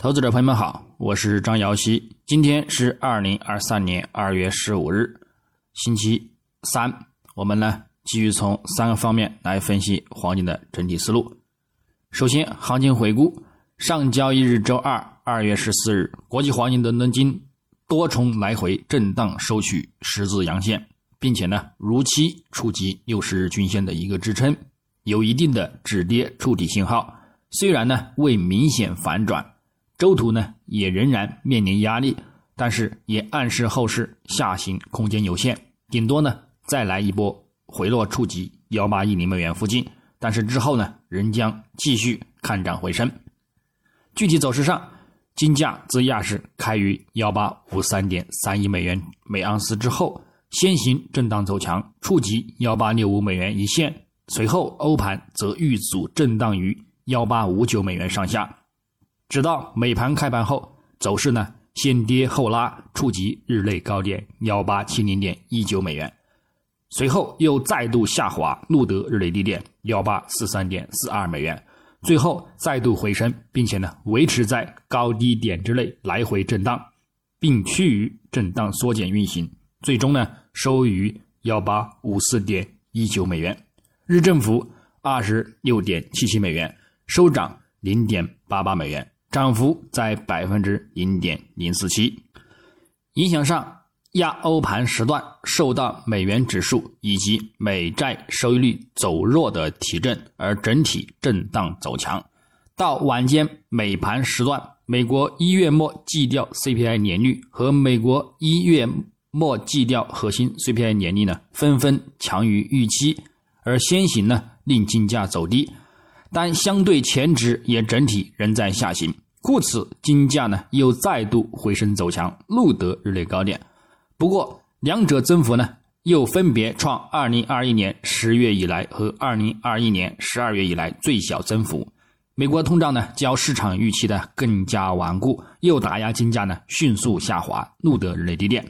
投资者朋友们好，我是张瑶希。今天是二零二三年二月十五日，星期三。我们呢继续从三个方面来分析黄金的整体思路。首先，行情回顾：上交易日周二，二月十四日，国际黄金伦敦金多重来回震荡收取十字阳线，并且呢如期触及六十日均线的一个支撑，有一定的止跌触底信号。虽然呢未明显反转。周图呢也仍然面临压力，但是也暗示后市下行空间有限，顶多呢再来一波回落触及幺八一零美元附近，但是之后呢仍将继续看涨回升。具体走势上，金价自亚市开于幺八五三点三一美元每盎司之后，先行震荡走强，触及幺八六五美元一线，随后欧盘则遇阻震荡于幺八五九美元上下。直到美盘开盘后，走势呢先跌后拉，触及日内高点幺八七零点一九美元，随后又再度下滑，录得日内低点幺八四三点四二美元，最后再度回升，并且呢维持在高低点之内来回震荡，并趋于震荡缩减运行，最终呢收于幺八五四点一九美元，日振幅二十六点七七美元，收涨零点八八美元。涨幅在百分之零点零四七。影响上，亚欧盘时段受到美元指数以及美债收益率走弱的提振，而整体震荡走强。到晚间美盘时段，美国一月末季调 CPI 年率和美国一月末季调核心 CPI 年率呢，纷纷强于预期，而先行呢令金价走低。但相对前值也整体仍在下行，故此金价呢又再度回升走强，录得日内高点。不过两者增幅呢又分别创2021年十月以来和2021年十二月以来最小增幅。美国通胀呢较市场预期的更加顽固，又打压金价呢迅速下滑，录得日内低点。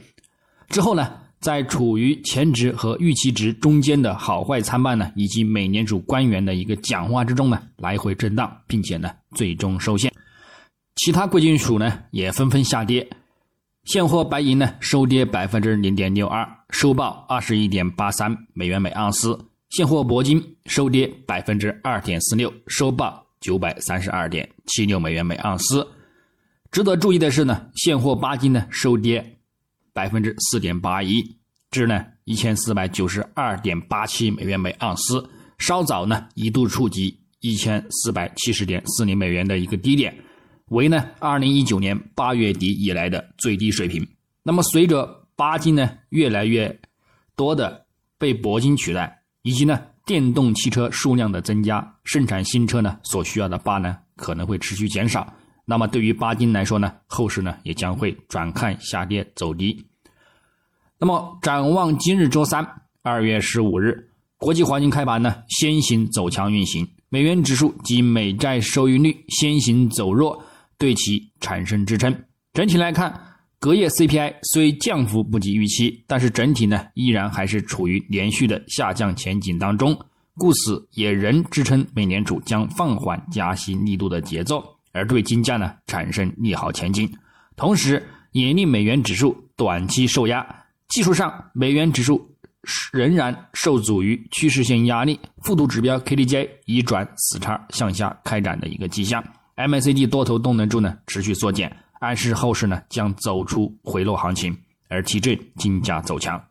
之后呢？在处于前值和预期值中间的好坏参半呢，以及美联储官员的一个讲话之中呢，来回震荡，并且呢，最终收线。其他贵金属呢也纷纷下跌，现货白银呢收跌百分之零点六二，收报二十一点八三美元每盎司；现货铂金收跌百分之二点四六，收报九百三十二点七六美元每盎司。值得注意的是呢，现货钯金呢收跌。百分之四点八一，至呢一千四百九十二点八七美元每盎司，稍早呢一度触及一千四百七十点四零美元的一个低点，为呢二零一九年八月底以来的最低水平。那么随着钯金呢越来越多的被铂金取代，以及呢电动汽车数量的增加，生产新车呢所需要的钯呢可能会持续减少。那么对于巴金来说呢，后市呢也将会转看下跌走低。那么展望今日周三，二月十五日，国际黄金开盘呢先行走强运行，美元指数及美债收益率先行走弱，对其产生支撑。整体来看，隔夜 CPI 虽降幅不及预期，但是整体呢依然还是处于连续的下降前景当中，故此也仍支撑美联储将放缓加息力度的节奏。而对金价呢产生利好前景，同时也令美元指数短期受压。技术上，美元指数仍然受阻于趋势线压力，复读指标 KDJ 已转死叉向下开展的一个迹象。MACD 多头动能柱呢持续缩减，暗示后市呢将走出回落行情，而提振金价走强。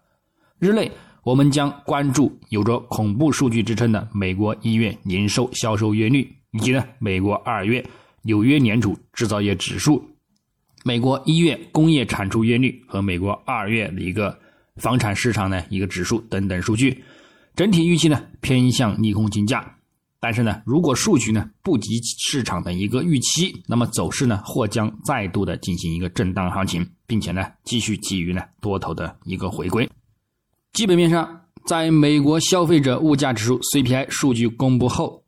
日内我们将关注有着恐怖数据支撑的美国一月零售销售月率，以及呢美国二月。纽约联储制造业指数、美国一月工业产出月率和美国二月的一个房产市场的一个指数等等数据，整体预期呢偏向利空金价。但是呢，如果数据呢不及市场的一个预期，那么走势呢或将再度的进行一个震荡行情，并且呢继续基于呢多头的一个回归。基本面上，在美国消费者物价指数 CPI 数据公布后，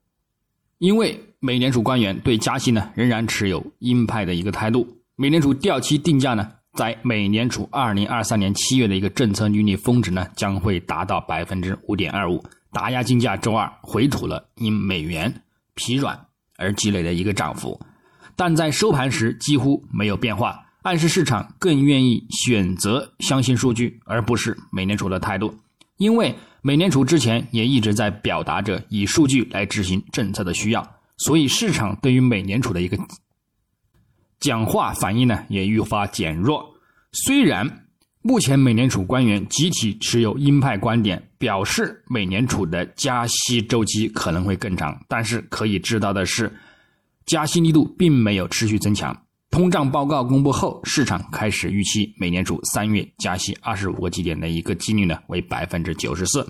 因为美联储官员对加息呢仍然持有鹰派的一个态度。美联储调期定价呢，在美联储二零二三年七月的一个政策利率峰值呢将会达到百分之五点二五，打压金价。周二回吐了因美元疲软而积累的一个涨幅。但在收盘时几乎没有变化，暗示市场更愿意选择相信数据，而不是美联储的态度。因为美联储之前也一直在表达着以数据来执行政策的需要，所以市场对于美联储的一个讲话反应呢也愈发减弱。虽然目前美联储官员集体持有鹰派观点，表示美联储的加息周期可能会更长，但是可以知道的是，加息力度并没有持续增强。通胀报告公布后，市场开始预期美联储三月加息二十五个基点的一个几率呢为百分之九十四，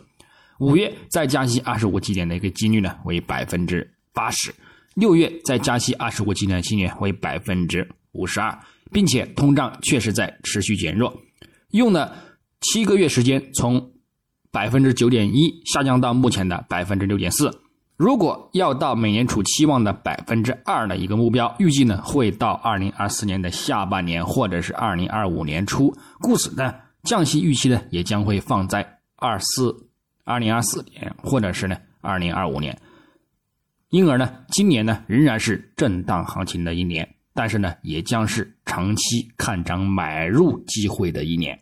五月再加息二十五个基点的一个几率呢为百分之八十，六月再加息二十五个基点的几率为百分之五十二，并且通胀确实在持续减弱。用了七个月时间，从百分之九点一下降到目前的百分之六点四。如果要到美联储期望的百分之二的一个目标，预计呢会到二零二四年的下半年或者是二零二五年初。故此呢，降息预期呢也将会放在二四二零二四年或者是呢二零二五年。因而呢，今年呢仍然是震荡行情的一年。但是呢，也将是长期看涨买入机会的一年。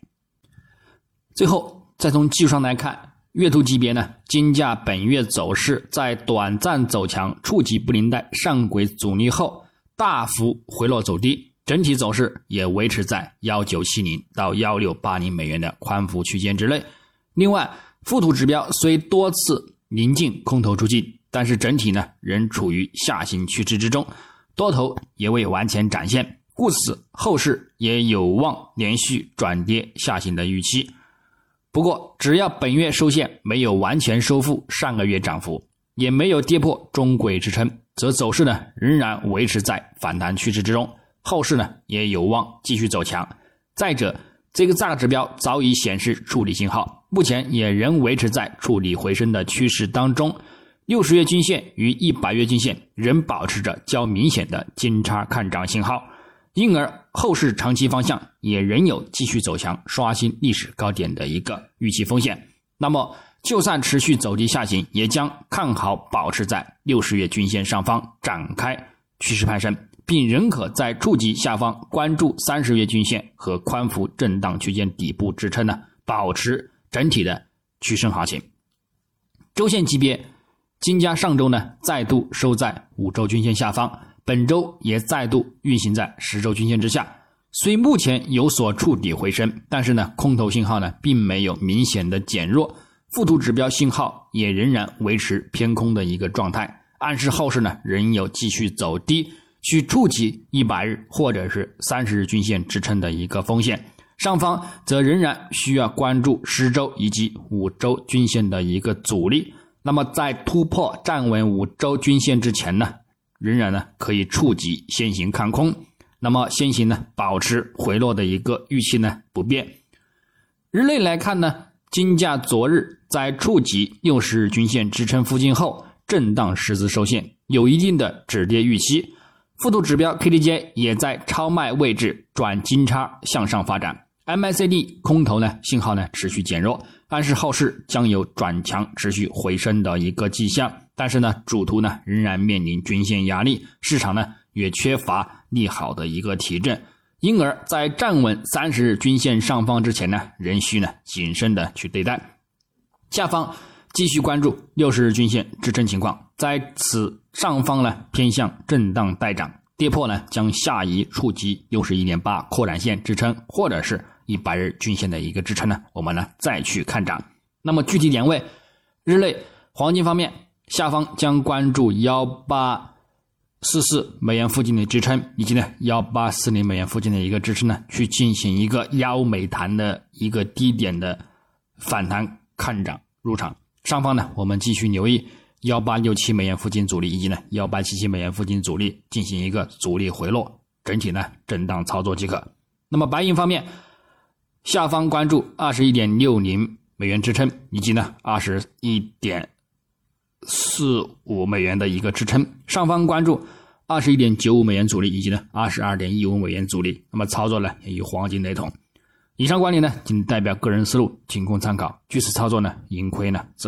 最后，再从技术上来看，月图级别呢，金价本月走势在短暂走强，触及布林带上轨阻力后，大幅回落走低，整体走势也维持在幺九七零到幺六八零美元的宽幅区间之内。另外，附图指标虽多次临近空头出尽，但是整体呢仍处于下行趋势之中。多头也未完全展现，故此后市也有望连续转跌下行的预期。不过，只要本月收线没有完全收复上个月涨幅，也没有跌破中轨支撑，则走势呢仍然维持在反弹趋势之中，后市呢也有望继续走强。再者，这个价格指标早已显示触底信号，目前也仍维持在触底回升的趋势当中。六十月均线与一百月均线仍保持着较明显的金叉看涨信号，因而后市长期方向也仍有继续走强、刷新历史高点的一个预期风险。那么，就算持续走低下行，也将看好保持在六十月均线上方展开趋势攀升，并仍可在触及下方关注三十月均线和宽幅震荡区间底部支撑呢，保持整体的趋升行情。周线级别。金价上周呢再度收在五周均线下方，本周也再度运行在十周均线之下。虽目前有所触底回升，但是呢空头信号呢并没有明显的减弱，附图指标信号也仍然维持偏空的一个状态，暗示后市呢仍有继续走低去触及一百日或者是三十日均线支撑的一个风险。上方则仍然需要关注十周以及五周均线的一个阻力。那么在突破站稳五周均线之前呢，仍然呢可以触及先行看空。那么先行呢保持回落的一个预期呢不变。日内来看呢，金价昨日在触及六十日均线支撑附近后，震荡十字收线，有一定的止跌预期。附图指标 KDJ 也在超卖位置转金叉向上发展。MACD 空头呢信号呢持续减弱，暗示后市将有转强持续回升的一个迹象。但是呢，主图呢仍然面临均线压力，市场呢也缺乏利好的一个提振，因而，在站稳三十日均线上方之前呢，仍需呢谨慎的去对待。下方继续关注六十日均线支撑情况，在此上方呢偏向震荡待涨，跌破呢将下移触及六十一点八扩展线支撑，或者是。一百日均线的一个支撑呢，我们呢再去看涨。那么具体点位，日内黄金方面，下方将关注幺八四四美元附近的支撑，以及呢幺八四零美元附近的一个支撑呢，去进行一个幺美弹的一个低点的反弹看涨入场。上方呢，我们继续留意幺八六七美元附近阻力，以及呢幺八七七美元附近阻力进行一个阻力回落，整体呢震荡操作即可。那么白银方面。下方关注二十一点六零美元支撑，以及呢二十一点四五美元的一个支撑。上方关注二十一点九五美元阻力，以及呢二十二点一五美元阻力。那么操作呢也与黄金雷同。以上观点呢仅代表个人思路，仅供参考。据此操作呢盈亏呢则。